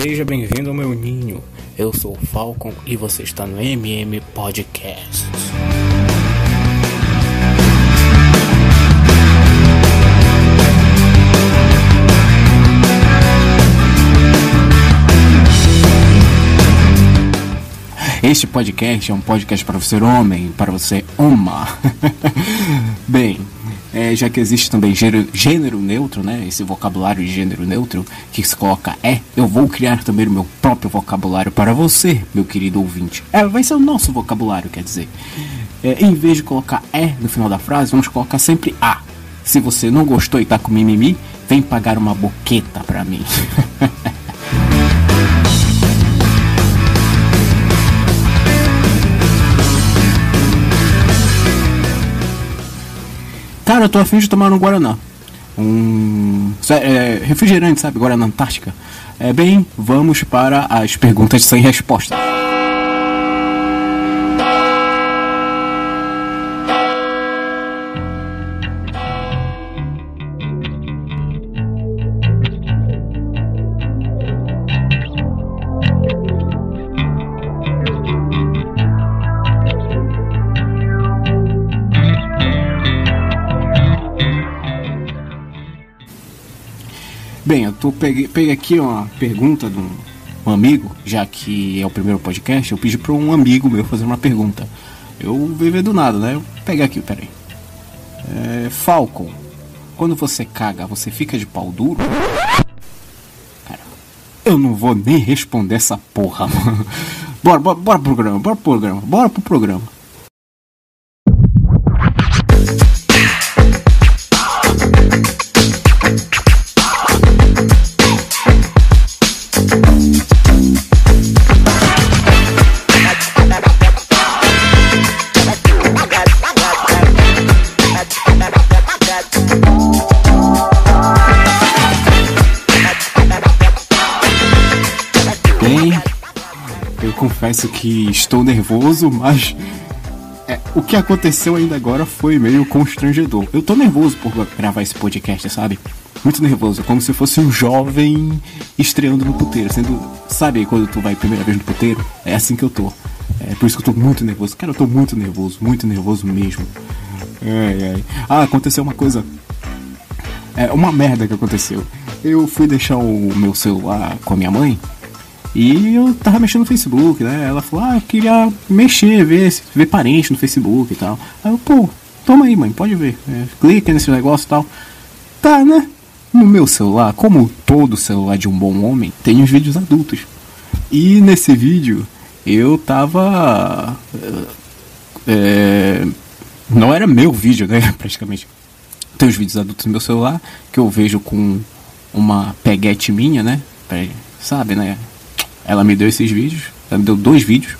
Seja bem-vindo ao meu ninho. Eu sou o Falcon e você está no MM Podcast. Este podcast é um podcast para você homem, para você uma. Bem, é, já que existe também gênero, gênero, neutro, né? Esse vocabulário de gênero neutro que se coloca é, eu vou criar também o meu próprio vocabulário para você, meu querido ouvinte. É, vai ser o nosso vocabulário, quer dizer. É, em vez de colocar é no final da frase, vamos colocar sempre a. Se você não gostou e tá com mimimi, vem pagar uma boqueta pra mim. Cara, eu tô afim de tomar um Guaraná. Um é, refrigerante, sabe? Guaraná Antártica. É bem, vamos para as perguntas sem resposta. Bem, eu tô peguei, peguei aqui uma pergunta de um, um, amigo, já que é o primeiro podcast, eu pedi para um amigo meu fazer uma pergunta. Eu viver do nada, né? Eu peguei aqui, peraí. É, Falcon, quando você caga, você fica de pau duro? Cara, eu não vou nem responder essa porra, mano. Bora, bora, bora pro programa, bora pro programa, bora pro programa. Confesso que estou nervoso, mas é, o que aconteceu ainda agora foi meio constrangedor. Eu tô nervoso por gravar esse podcast, sabe? Muito nervoso, como se fosse um jovem estreando no puteiro, sendo, sabe, quando tu vai primeira vez no puteiro? É assim que eu tô. É por isso que eu tô muito nervoso. Cara, eu tô muito nervoso, muito nervoso mesmo. Ai, ai. Ah, aconteceu uma coisa. É uma merda que aconteceu. Eu fui deixar o meu celular com a minha mãe e eu tava mexendo no Facebook, né? Ela falou, ah, eu queria mexer, ver, ver parente no Facebook e tal. Aí eu, pô, toma aí, mãe, pode ver. É, clica nesse negócio e tal. Tá, né? No meu celular, como todo celular de um bom homem, tem os vídeos adultos. E nesse vídeo eu tava. É, não era meu vídeo, né? Praticamente. Tem os vídeos adultos no meu celular que eu vejo com uma peguete minha, né? Sabe, né? Ela me deu esses vídeos, ela me deu dois vídeos.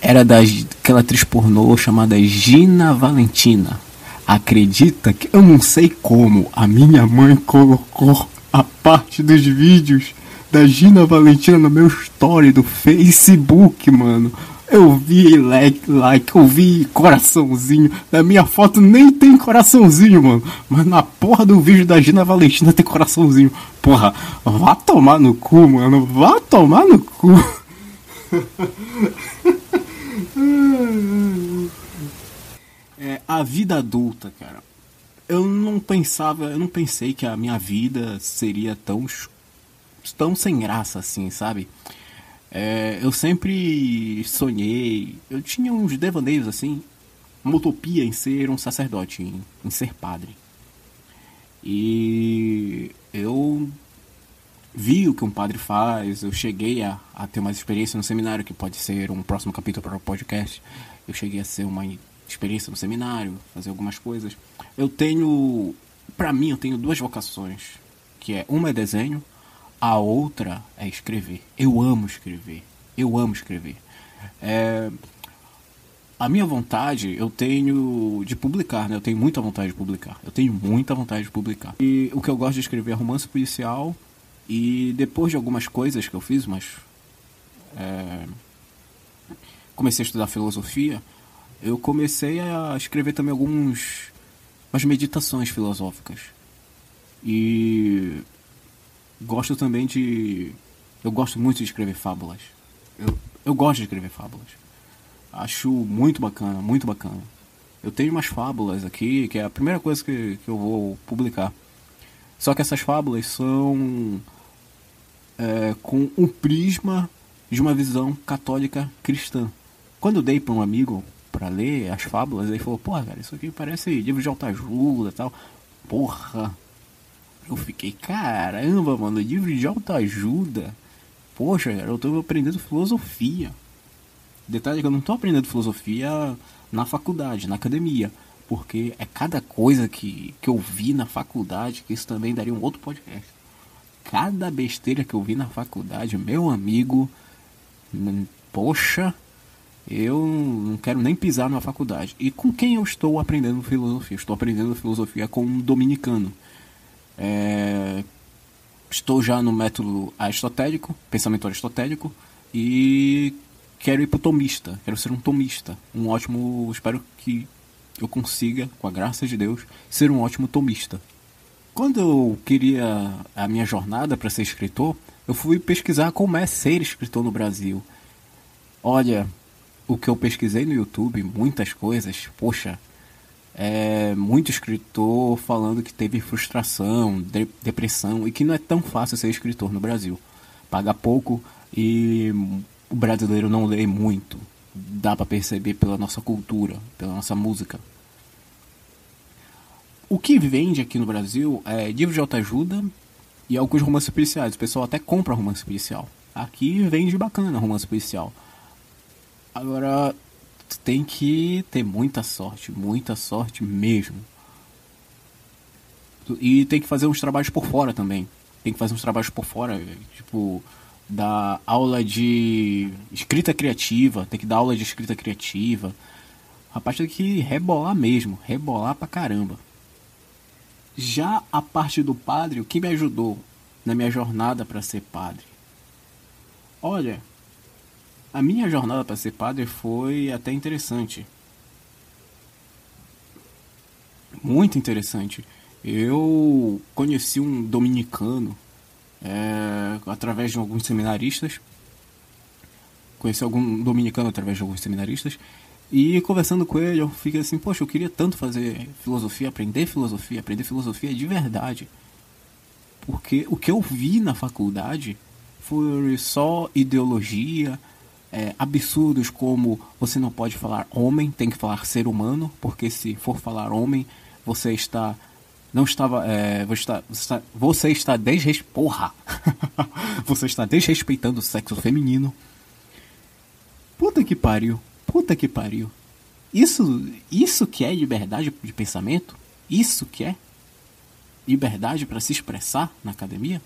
Era daquela atriz pornô chamada Gina Valentina. Acredita que eu não sei como a minha mãe colocou a parte dos vídeos da Gina Valentina no meu story do Facebook, mano. Eu vi like, like, eu vi coraçãozinho. Na minha foto nem tem coraçãozinho, mano. Mas na porra do vídeo da Gina Valentina tem coraçãozinho. Porra, vá tomar no cu, mano. Vá tomar no cu. é, a vida adulta, cara. Eu não pensava, eu não pensei que a minha vida seria tão tão sem graça assim, sabe? É, eu sempre sonhei, eu tinha uns devaneios assim, uma utopia em ser um sacerdote, em, em ser padre. E eu vi o que um padre faz, eu cheguei a, a ter uma experiência no seminário, que pode ser um próximo capítulo para o podcast. Eu cheguei a ser uma experiência no seminário, fazer algumas coisas. Eu tenho, para mim, eu tenho duas vocações, que é uma é desenho a outra é escrever. Eu amo escrever. Eu amo escrever. É, a minha vontade, eu tenho de publicar, né? Eu tenho muita vontade de publicar. Eu tenho muita vontade de publicar. E o que eu gosto de escrever é romance policial. E depois de algumas coisas que eu fiz, mas. É, comecei a estudar filosofia. Eu comecei a escrever também alguns. umas meditações filosóficas. E gosto também de Eu gosto muito de escrever fábulas. Eu, eu gosto de escrever fábulas. Acho muito bacana, muito bacana. Eu tenho umas fábulas aqui, que é a primeira coisa que, que eu vou publicar. Só que essas fábulas são é, com um prisma de uma visão católica cristã. Quando eu dei para um amigo para ler as fábulas, ele falou: Porra, cara, isso aqui parece livro de autoajuda e tal. Porra! Eu fiquei, caramba, mano, livro de autoajuda. Poxa, cara, eu tô aprendendo filosofia. Detalhe que eu não tô aprendendo filosofia na faculdade, na academia. Porque é cada coisa que, que eu vi na faculdade que isso também daria um outro podcast. Cada besteira que eu vi na faculdade, meu amigo. Poxa, eu não quero nem pisar na faculdade. E com quem eu estou aprendendo filosofia? Estou aprendendo filosofia com um dominicano. É... Estou já no método aristotélico, pensamento aristotélico, e quero ir para o tomista. Quero ser um tomista. Um ótimo. Espero que eu consiga, com a graça de Deus, ser um ótimo tomista. Quando eu queria a minha jornada para ser escritor, eu fui pesquisar como é ser escritor no Brasil. Olha, o que eu pesquisei no YouTube, muitas coisas, poxa, é muito escritor falando que teve frustração, de, depressão e que não é tão fácil ser escritor no Brasil. Paga pouco e o brasileiro não lê muito. Dá para perceber pela nossa cultura, pela nossa música. O que vende aqui no Brasil é livro de autoajuda e alguns romances policiais. O pessoal até compra romance policial. Aqui vende bacana romance policial. Agora, tu tem que ter muita sorte, muita sorte mesmo. E tem que fazer uns trabalhos por fora também. Tem que fazer uns trabalhos por fora, tipo, dar aula de escrita criativa, tem que dar aula de escrita criativa. Rapaz, tem que rebolar mesmo, rebolar pra caramba. Já a parte do padre, o que me ajudou na minha jornada para ser padre? Olha, a minha jornada para ser padre foi até interessante. Muito interessante. Eu conheci um dominicano é, através de alguns seminaristas. Conheci algum dominicano através de alguns seminaristas. E conversando com ele, eu fiquei assim: Poxa, eu queria tanto fazer filosofia, aprender filosofia, aprender filosofia de verdade. Porque o que eu vi na faculdade foi só ideologia, é, absurdos como você não pode falar homem, tem que falar ser humano, porque se for falar homem, você está não estava é, você está você está, você está porra! Você está desrespeitando o sexo feminino. Puta que pariu puta que pariu. Isso isso que é liberdade de pensamento? Isso que é liberdade para se expressar na academia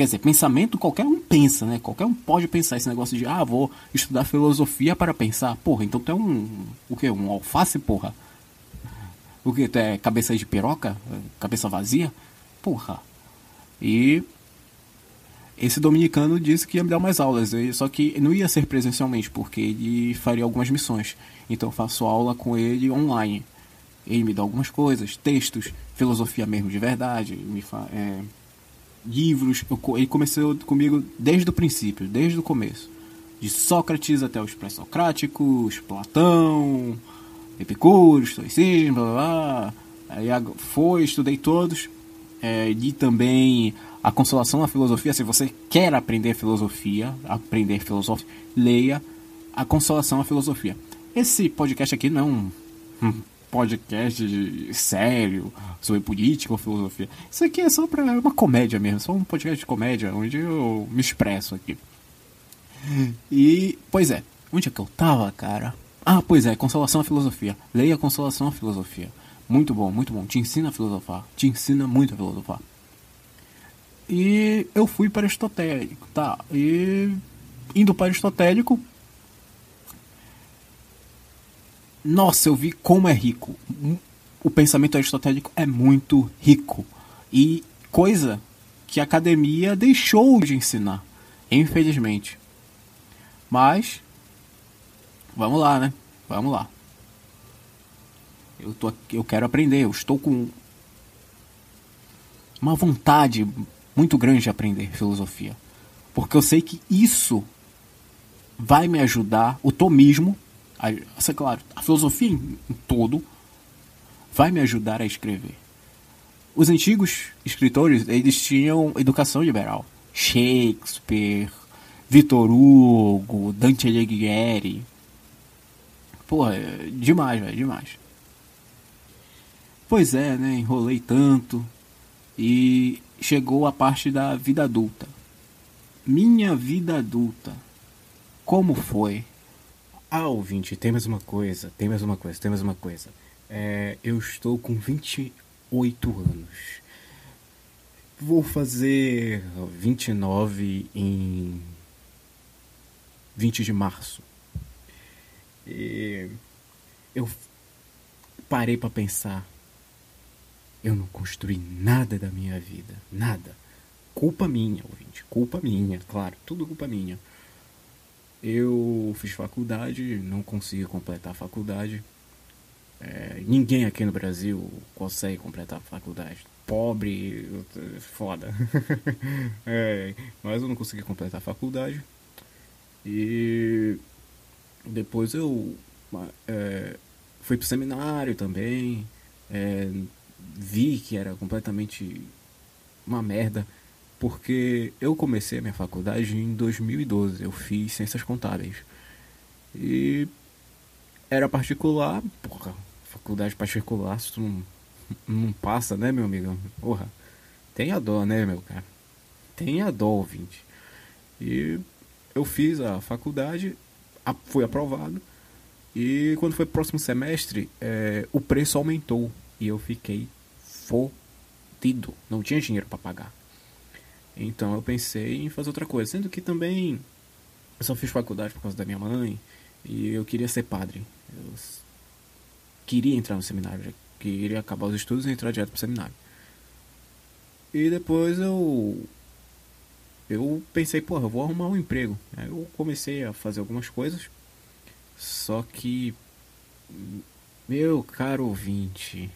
Quer dizer, pensamento qualquer um pensa, né? Qualquer um pode pensar esse negócio de, ah, vou estudar filosofia para pensar. Porra, então tu é um. O quê? Um alface, porra? O que? Tu é cabeça de piroca? Cabeça vazia? Porra. E. Esse dominicano disse que ia me dar umas aulas, só que não ia ser presencialmente, porque ele faria algumas missões. Então eu faço aula com ele online. Ele me dá algumas coisas, textos, filosofia mesmo de verdade, me fa é, livros. Eu, ele começou comigo desde o princípio, desde o começo. De Sócrates até os pré-socráticos, Platão, Epicuro, Estoicismo, blá, blá. Aí foi, estudei todos. É, li também a Consolação da Filosofia. Se você quer aprender filosofia, aprender filosofia, leia a Consolação da Filosofia. Esse podcast aqui não é um, podcast sério sobre política ou filosofia. Isso aqui é só para uma comédia mesmo, só um podcast de comédia onde eu me expresso aqui. E, pois é, onde é que eu tava, cara? Ah, pois é, Consolação à Filosofia. Leia Consolação à Filosofia. Muito bom, muito bom. Te ensina a filosofar. Te ensina muito a filosofar. E eu fui para Aristotélico, tá? E indo para Aristotélico, Nossa, eu vi como é rico. O pensamento aristotélico é muito rico. E coisa que a academia deixou de ensinar, infelizmente. Mas vamos lá, né? Vamos lá. Eu tô eu quero aprender, eu estou com uma vontade muito grande de aprender filosofia. Porque eu sei que isso vai me ajudar, o tomismo, a, claro, a filosofia em, em todo, vai me ajudar a escrever. Os antigos escritores, eles tinham educação liberal. Shakespeare, Vitor Hugo, Dante Alighieri. Porra, é demais, velho, demais. Pois é, né? Enrolei tanto. E chegou a parte da vida adulta. Minha vida adulta. Como foi? Ah, ouvinte, tem mais uma coisa, tem mais uma coisa, tem mais uma coisa. É, eu estou com 28 anos. Vou fazer 29 em 20 de março. E eu parei para pensar. Eu não construí nada da minha vida, nada. Culpa minha, ouvinte, culpa minha, claro, tudo culpa minha. Eu fiz faculdade, não consegui completar a faculdade. É, ninguém aqui no Brasil consegue completar a faculdade. Pobre, foda. é, mas eu não consegui completar a faculdade. E depois eu é, fui pro seminário também. É, vi que era completamente uma merda. Porque eu comecei a minha faculdade em 2012. Eu fiz ciências contábeis. E era particular. Porra, faculdade particular, se tu não, não passa, né, meu amigo? Porra, tem a dó, né, meu cara? Tem a dó, ouvinte. E eu fiz a faculdade, fui aprovado. E quando foi próximo semestre, é, o preço aumentou. E eu fiquei fodido. Não tinha dinheiro para pagar. Então eu pensei em fazer outra coisa. Sendo que também eu só fiz faculdade por causa da minha mãe. E eu queria ser padre. Eu queria entrar no seminário. Queria acabar os estudos e entrar direto pro seminário. E depois eu eu pensei, porra, eu vou arrumar um emprego. Aí eu comecei a fazer algumas coisas. Só que, meu caro ouvinte,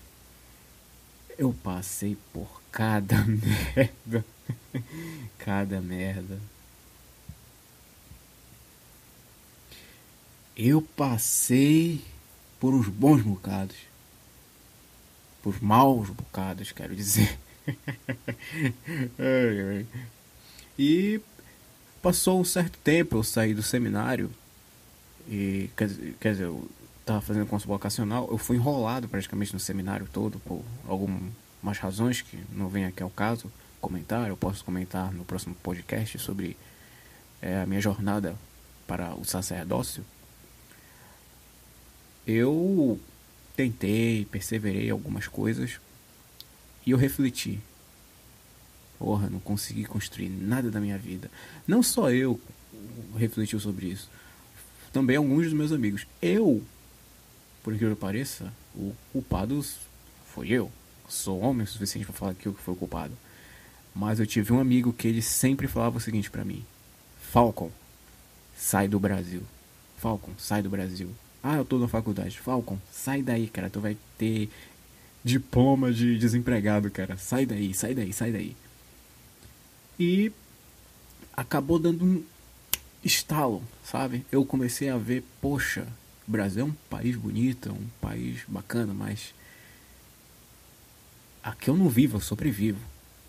eu passei por cada merda. cada merda. Eu passei por uns bons bocados. Por maus bocados, quero dizer. E passou um certo tempo, eu saí do seminário. E quer, quer dizer, eu estava fazendo curso vocacional. Eu fui enrolado praticamente no seminário todo por algumas razões que não vem aqui ao caso comentar. Eu posso comentar no próximo podcast sobre é, a minha jornada para o sacerdócio. Eu tentei, perseverei algumas coisas e eu refleti Porra, não consegui construir nada da minha vida. Não só eu refletiu sobre isso. Também alguns dos meus amigos. Eu, por que eu pareça, o culpado foi eu. Sou homem o suficiente para falar que eu fui o culpado. Mas eu tive um amigo que ele sempre falava o seguinte para mim: Falcon, sai do Brasil. Falcon, sai do Brasil. Ah, eu tô na faculdade. Falcon, sai daí, cara. Tu vai ter diploma de desempregado, cara. Sai daí, sai daí, sai daí. E acabou dando um estalo, sabe? Eu comecei a ver, poxa, o Brasil é um país bonito, um país bacana, mas aqui eu não vivo, eu sobrevivo.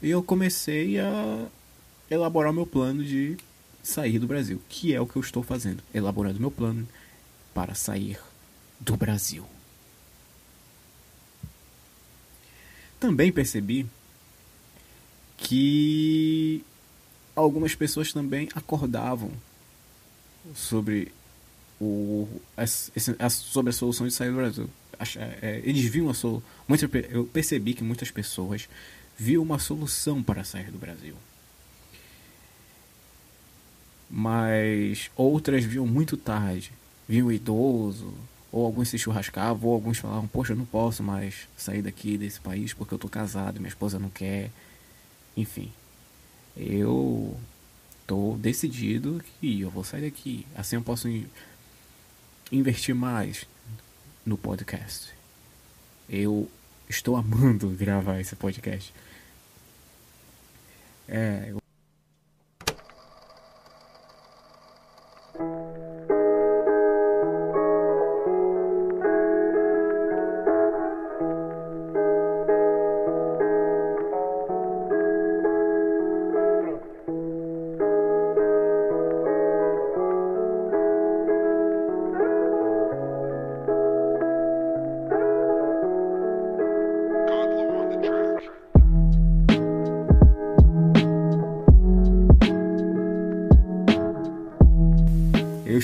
E eu comecei a elaborar meu plano de sair do Brasil, que é o que eu estou fazendo, elaborando meu plano para sair do Brasil. Também percebi que algumas pessoas também acordavam sobre o sobre a solução de sair do Brasil. É, eles viam a solução. Eu percebi que muitas pessoas viam uma solução para sair do Brasil. Mas outras viam muito tarde. Viam idoso, ou alguns se churrascavam, ou alguns falavam: Poxa, eu não posso mais sair daqui desse país porque eu tô casado, minha esposa não quer. Enfim, eu tô decidido que eu vou sair daqui. Assim eu posso investir mais no podcast. Eu estou amando gravar esse podcast. É, eu...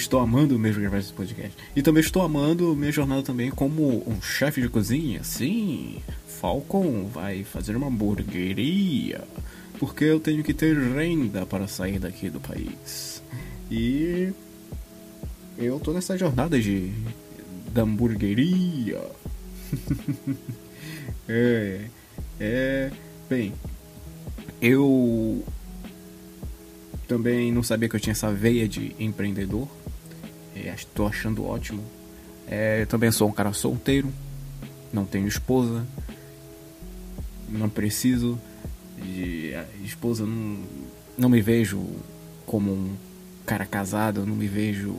estou amando mesmo gravar esse podcast. E também estou amando minha jornada também como um chefe de cozinha. Sim, Falcon vai fazer uma hamburgueria. Porque eu tenho que ter renda para sair daqui do país. E eu tô nessa jornada de da hamburgueria. é, é, bem, eu também não sabia que eu tinha essa veia de empreendedor. Estou é, achando ótimo. É, também sou um cara solteiro. Não tenho esposa. Não preciso de esposa. Não, não me vejo como um cara casado. Não me vejo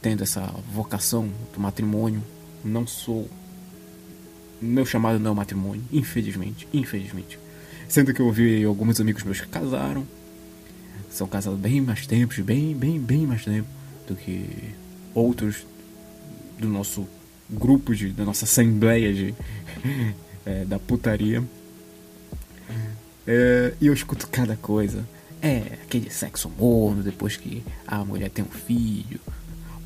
tendo essa vocação do matrimônio. Não sou. Meu chamado não é matrimônio. Infelizmente. Infelizmente. Sendo que eu ouvi alguns amigos meus que casaram são casados bem mais tempos, bem, bem, bem mais tempo do que outros do nosso grupo de, da nossa assembleia de é, da putaria. É, e eu escuto cada coisa. É, aquele sexo morno depois que a mulher tem um filho.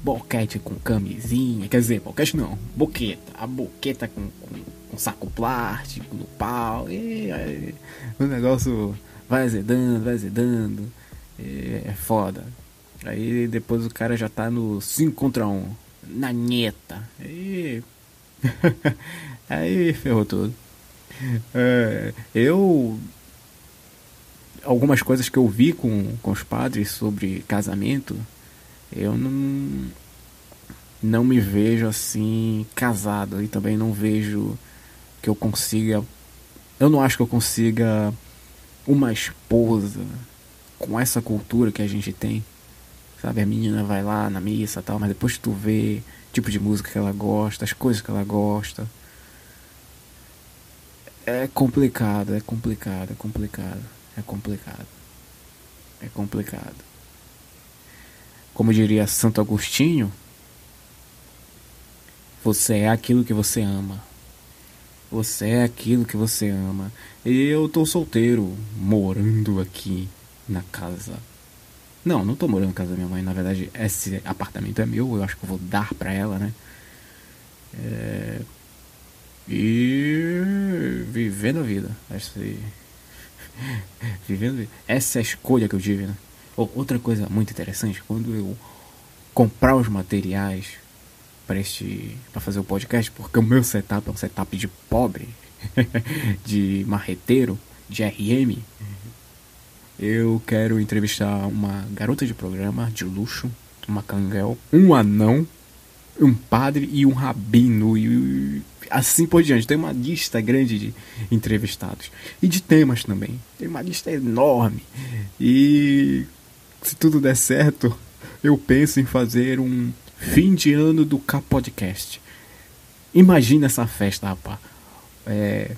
Boquete com camisinha. Quer dizer, boquete não, boqueta. A boqueta com, com, com saco plástico no pau. E, aí, o negócio vai azedando, vai azedando. É, é foda. Aí depois o cara já tá no 5 contra 1. Na neta. Aí. aí ferrou tudo. É, eu. Algumas coisas que eu vi com, com os padres sobre casamento, eu não. Não me vejo assim casado e também não vejo que eu consiga. Eu não acho que eu consiga uma esposa com essa cultura que a gente tem. Sabe, a menina vai lá na missa tal, mas depois tu vê o tipo de música que ela gosta, as coisas que ela gosta. É complicado, é complicado, é complicado, é complicado. É complicado. Como diria Santo Agostinho, você é aquilo que você ama. Você é aquilo que você ama. E eu tô solteiro, morando aqui na casa. Não, não tô morando na casa da minha mãe. Na verdade, esse apartamento é meu. Eu acho que eu vou dar pra ela, né? É... E vivendo a vida. Essa... vivendo Essa é a escolha que eu tive, né? Outra coisa muito interessante, quando eu comprar os materiais para este para fazer o podcast, porque o meu setup é um setup de pobre, de marreteiro, de RM, eu quero entrevistar uma garota de programa de luxo, uma canguel, um anão, um padre e um rabino e assim por diante. Tem uma lista grande de entrevistados e de temas também. Tem uma lista enorme. E se tudo der certo, eu penso em fazer um fim de ano do K Podcast. Imagina essa festa, rapaz. É,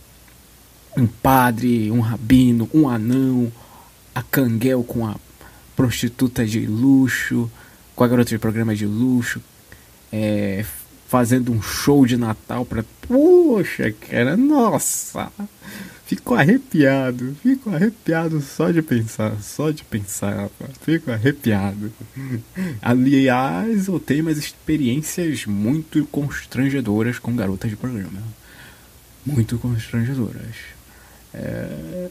um padre, um rabino, um anão, a canguel com a prostituta de luxo, com a garota de programa de luxo, é, fazendo um show de Natal pra. Poxa, cara, nossa! Fico arrepiado, fico arrepiado só de pensar, só de pensar. Fico arrepiado. Aliás, eu tenho umas experiências muito constrangedoras com garotas de programa. Muito constrangedoras. É,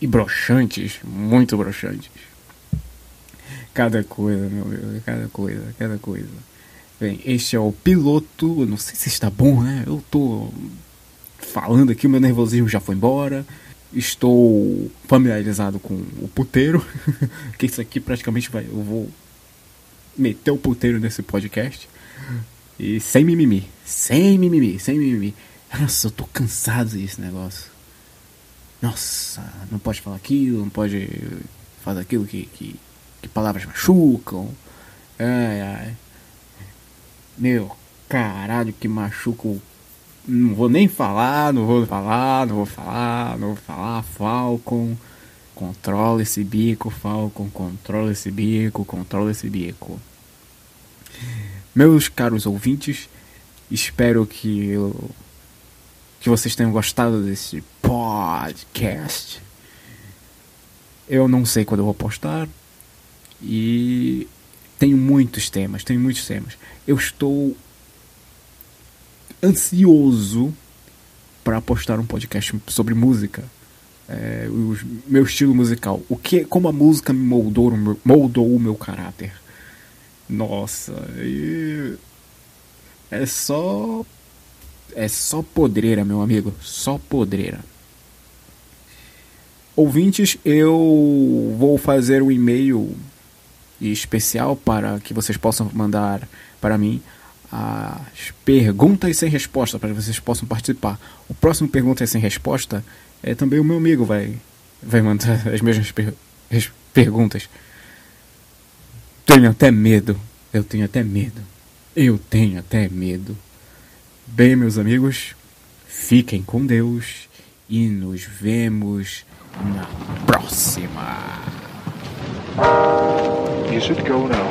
e broxantes, muito broxantes. Cada coisa, meu Deus, cada coisa, cada coisa. Bem, este é o piloto. Eu não sei se está bom, né? Eu tô falando aqui, meu nervosismo já foi embora. Estou familiarizado com o puteiro. que isso aqui praticamente vai. Eu vou meter o puteiro nesse podcast. E sem mimimi. Sem mimimi, sem mimimi. Nossa, eu tô cansado desse negócio nossa, não pode falar aquilo, não pode fazer aquilo que, que, que palavras machucam. Ai, ai. Meu, caralho, que machuca Não vou nem falar, não vou falar, não vou falar, não vou falar. Falcon, controla esse bico, Falcon, controla esse bico, controla esse bico. Meus caros ouvintes, espero que que vocês tenham gostado desse podcast. Eu não sei quando eu vou postar. E tenho muitos temas, tenho muitos temas. Eu estou ansioso para postar um podcast sobre música. É, o meu estilo musical. O que, como a música me moldou, moldou o meu caráter. Nossa, e... é só é só podreira, meu amigo, só podreira. Ouvintes, eu vou fazer um e-mail especial para que vocês possam mandar para mim as perguntas sem resposta para que vocês possam participar. O próximo pergunta sem resposta é também o meu amigo vai vai mandar as mesmas per perguntas. Tenho até medo. Eu tenho até medo. Eu tenho até medo. Bem, meus amigos, fiquem com Deus e nos vemos na próxima. You should go now.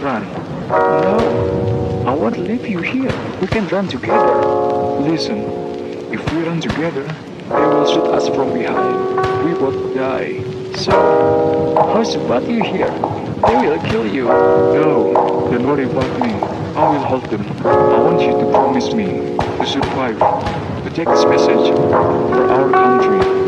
Run. No, I won't leave you here. We can run together. Listen, if we run together, they will shoot us from behind. We both die. So, how's about you here? They will kill you. No, don't worry about me. I will help them. I want you to promise me to survive, to take this message for our country.